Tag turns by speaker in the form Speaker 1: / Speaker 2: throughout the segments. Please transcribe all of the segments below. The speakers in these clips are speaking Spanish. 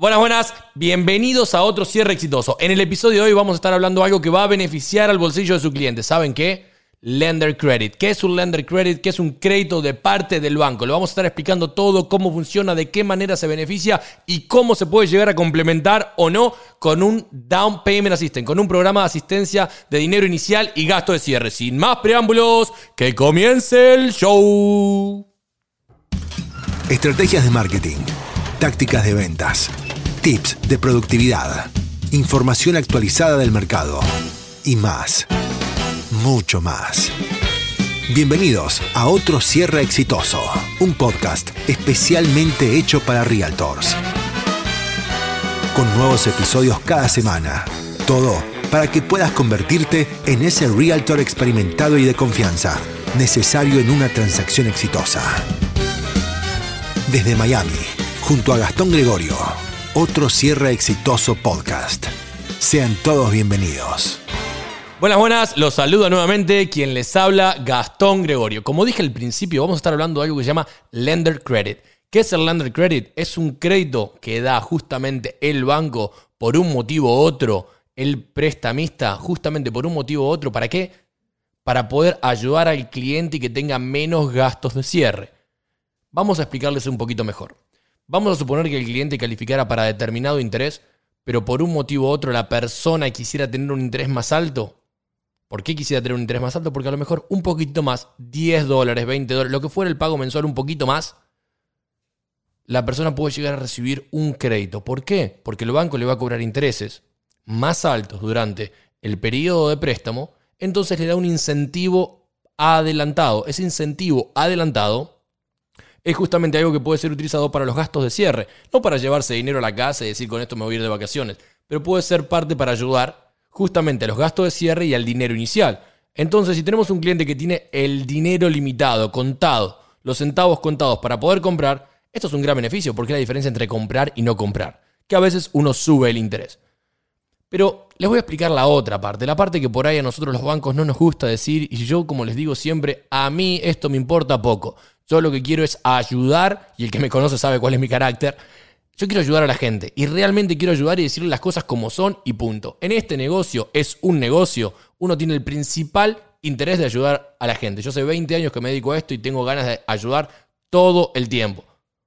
Speaker 1: Buenas, buenas, bienvenidos a otro cierre exitoso. En el episodio de hoy vamos a estar hablando de algo que va a beneficiar al bolsillo de su cliente. ¿Saben qué? Lender Credit. ¿Qué es un Lender Credit? ¿Qué es un crédito de parte del banco? Lo vamos a estar explicando todo, cómo funciona, de qué manera se beneficia y cómo se puede llegar a complementar o no con un Down Payment Assistant, con un programa de asistencia de dinero inicial y gasto de cierre. Sin más preámbulos, que comience el show.
Speaker 2: Estrategias de marketing, tácticas de ventas, tips de productividad, información actualizada del mercado y más. Mucho más. Bienvenidos a otro cierre exitoso, un podcast especialmente hecho para realtors. Con nuevos episodios cada semana. Todo para que puedas convertirte en ese realtor experimentado y de confianza necesario en una transacción exitosa. Desde Miami, junto a Gastón Gregorio, otro cierre exitoso podcast. Sean todos bienvenidos.
Speaker 1: Buenas, buenas, los saludo nuevamente quien les habla, Gastón Gregorio. Como dije al principio, vamos a estar hablando de algo que se llama Lender Credit. ¿Qué es el Lender Credit? Es un crédito que da justamente el banco por un motivo u otro, el prestamista justamente por un motivo u otro. ¿Para qué? Para poder ayudar al cliente y que tenga menos gastos de cierre. Vamos a explicarles un poquito mejor. Vamos a suponer que el cliente calificara para determinado interés, pero por un motivo u otro la persona quisiera tener un interés más alto. ¿Por qué quisiera tener un interés más alto? Porque a lo mejor un poquito más, 10 dólares, 20 dólares, lo que fuera el pago mensual un poquito más, la persona puede llegar a recibir un crédito. ¿Por qué? Porque el banco le va a cobrar intereses más altos durante el periodo de préstamo, entonces le da un incentivo adelantado. Ese incentivo adelantado es justamente algo que puede ser utilizado para los gastos de cierre, no para llevarse dinero a la casa y decir con esto me voy a ir de vacaciones, pero puede ser parte para ayudar justamente a los gastos de cierre y al dinero inicial. Entonces, si tenemos un cliente que tiene el dinero limitado, contado, los centavos contados para poder comprar, esto es un gran beneficio porque es la diferencia entre comprar y no comprar, que a veces uno sube el interés. Pero les voy a explicar la otra parte, la parte que por ahí a nosotros los bancos no nos gusta decir y yo como les digo siempre, a mí esto me importa poco. Yo lo que quiero es ayudar, y el que me conoce sabe cuál es mi carácter. Yo quiero ayudar a la gente y realmente quiero ayudar y decirle las cosas como son y punto. En este negocio es un negocio, uno tiene el principal interés de ayudar a la gente. Yo hace 20 años que me dedico a esto y tengo ganas de ayudar todo el tiempo.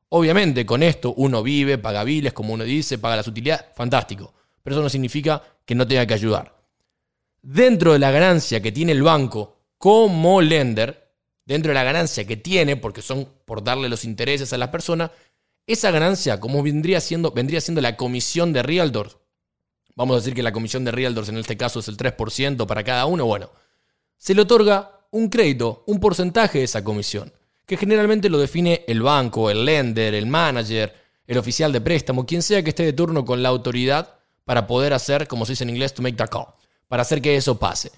Speaker 1: Obviamente con esto uno vive, paga biles, como uno dice, paga las utilidades, fantástico. Pero eso no significa que no tenga que ayudar. Dentro de la ganancia que tiene el banco como lender, dentro de la ganancia que tiene, porque son por darle los intereses a las personas, esa ganancia, como vendría siendo, vendría siendo la comisión de Realtors, vamos a decir que la comisión de Realtors en este caso es el 3% para cada uno, bueno, se le otorga un crédito, un porcentaje de esa comisión, que generalmente lo define el banco, el lender, el manager, el oficial de préstamo, quien sea que esté de turno con la autoridad para poder hacer, como se dice en inglés, to make the call, para hacer que eso pase.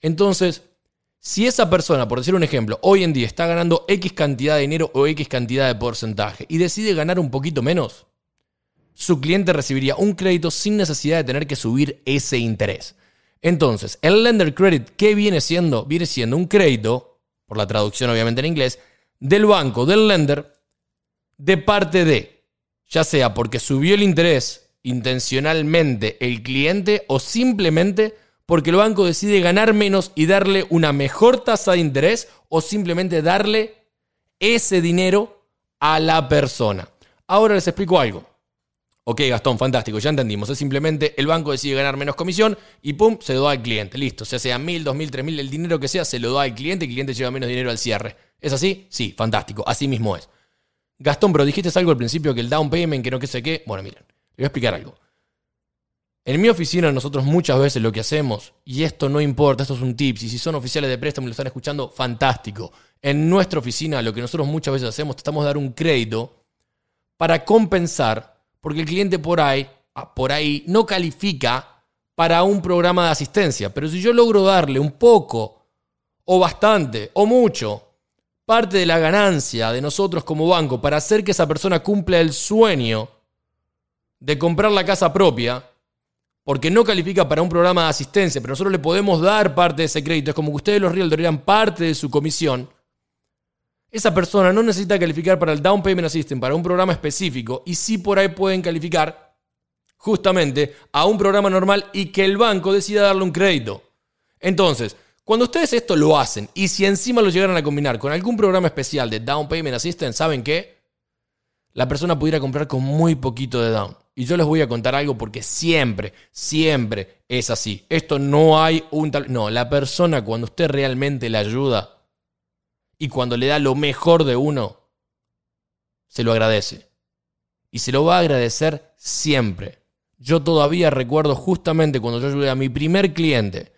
Speaker 1: Entonces, si esa persona, por decir un ejemplo, hoy en día está ganando X cantidad de dinero o X cantidad de porcentaje y decide ganar un poquito menos, su cliente recibiría un crédito sin necesidad de tener que subir ese interés. Entonces, el lender credit, ¿qué viene siendo? Viene siendo un crédito, por la traducción obviamente en inglés, del banco, del lender, de parte de, ya sea porque subió el interés intencionalmente el cliente o simplemente porque el banco decide ganar menos y darle una mejor tasa de interés o simplemente darle ese dinero a la persona. Ahora les explico algo. Ok, Gastón, fantástico, ya entendimos. Es simplemente el banco decide ganar menos comisión y pum, se lo da al cliente. Listo, sea sea mil, dos mil, tres mil, el dinero que sea, se lo da al cliente y el cliente lleva menos dinero al cierre. ¿Es así? Sí, fantástico, así mismo es. Gastón, pero dijiste algo al principio que el down payment, que no que sé qué. Bueno, miren, le voy a explicar algo. En mi oficina nosotros muchas veces lo que hacemos, y esto no importa, esto es un tip, y si son oficiales de préstamo y lo están escuchando, fantástico. En nuestra oficina lo que nosotros muchas veces hacemos, tratamos de dar un crédito para compensar, porque el cliente por ahí, ah, por ahí no califica para un programa de asistencia. Pero si yo logro darle un poco, o bastante, o mucho, parte de la ganancia de nosotros como banco para hacer que esa persona cumpla el sueño de comprar la casa propia, porque no califica para un programa de asistencia, pero nosotros le podemos dar parte de ese crédito. Es como que ustedes los realtors eran parte de su comisión. Esa persona no necesita calificar para el Down Payment Assistance, para un programa específico, y sí por ahí pueden calificar justamente a un programa normal y que el banco decida darle un crédito. Entonces, cuando ustedes esto lo hacen y si encima lo llegaran a combinar con algún programa especial de Down Payment Assistance, ¿saben qué? La persona pudiera comprar con muy poquito de down. Y yo les voy a contar algo porque siempre, siempre es así. Esto no hay un tal... No, la persona cuando usted realmente le ayuda y cuando le da lo mejor de uno, se lo agradece. Y se lo va a agradecer siempre. Yo todavía recuerdo justamente cuando yo ayudé a mi primer cliente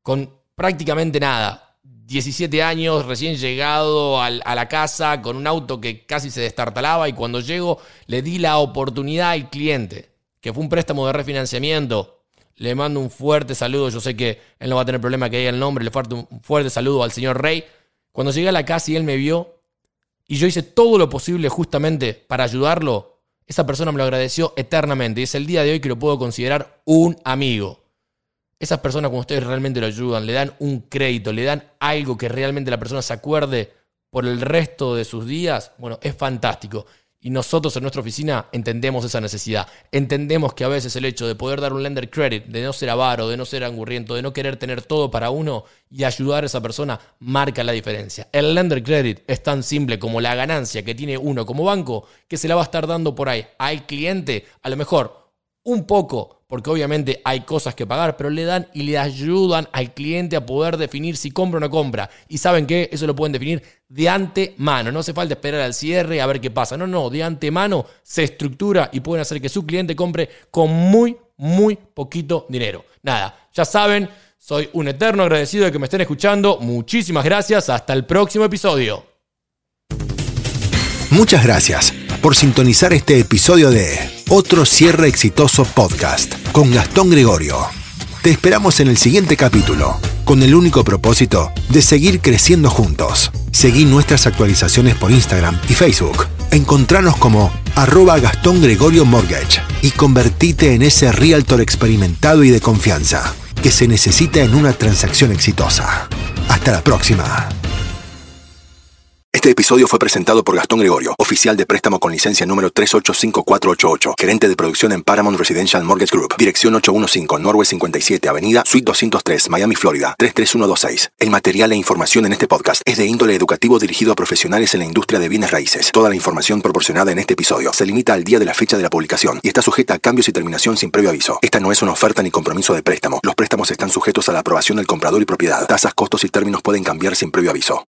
Speaker 1: con prácticamente nada. 17 años, recién llegado a la casa con un auto que casi se destartalaba y cuando llego le di la oportunidad al cliente, que fue un préstamo de refinanciamiento. Le mando un fuerte saludo, yo sé que él no va a tener problema que diga el nombre, le falta un fuerte saludo al señor Rey. Cuando llegué a la casa y él me vio y yo hice todo lo posible justamente para ayudarlo, esa persona me lo agradeció eternamente y es el día de hoy que lo puedo considerar un amigo. Esas personas cuando ustedes realmente lo ayudan, le dan un crédito, le dan algo que realmente la persona se acuerde por el resto de sus días, bueno, es fantástico. Y nosotros en nuestra oficina entendemos esa necesidad. Entendemos que a veces el hecho de poder dar un lender credit, de no ser avaro, de no ser angurriento, de no querer tener todo para uno y ayudar a esa persona, marca la diferencia. El lender credit es tan simple como la ganancia que tiene uno como banco, que se la va a estar dando por ahí al cliente, a lo mejor un poco porque obviamente hay cosas que pagar, pero le dan y le ayudan al cliente a poder definir si compra o no compra. Y saben que eso lo pueden definir de antemano. No hace falta esperar al cierre a ver qué pasa. No, no, de antemano se estructura y pueden hacer que su cliente compre con muy, muy poquito dinero. Nada, ya saben, soy un eterno agradecido de que me estén escuchando. Muchísimas gracias. Hasta el próximo episodio.
Speaker 2: Muchas gracias por sintonizar este episodio de Otro Cierre Exitoso Podcast con Gastón Gregorio. Te esperamos en el siguiente capítulo, con el único propósito de seguir creciendo juntos. Seguí nuestras actualizaciones por Instagram y Facebook. Encontranos como arroba Gastón Gregorio y convertite en ese realtor experimentado y de confianza que se necesita en una transacción exitosa. Hasta la próxima. Este episodio fue presentado por Gastón Gregorio, oficial de préstamo con licencia número 385488, gerente de producción en Paramount Residential Mortgage Group, dirección 815 Norwest 57, Avenida Suite 203, Miami, Florida 33126. El material e información en este podcast es de índole educativo dirigido a profesionales en la industria de bienes raíces. Toda la información proporcionada en este episodio se limita al día de la fecha de la publicación y está sujeta a cambios y terminación sin previo aviso. Esta no es una oferta ni compromiso de préstamo. Los préstamos están sujetos a la aprobación del comprador y propiedad. Tasas, costos y términos pueden cambiar sin previo aviso.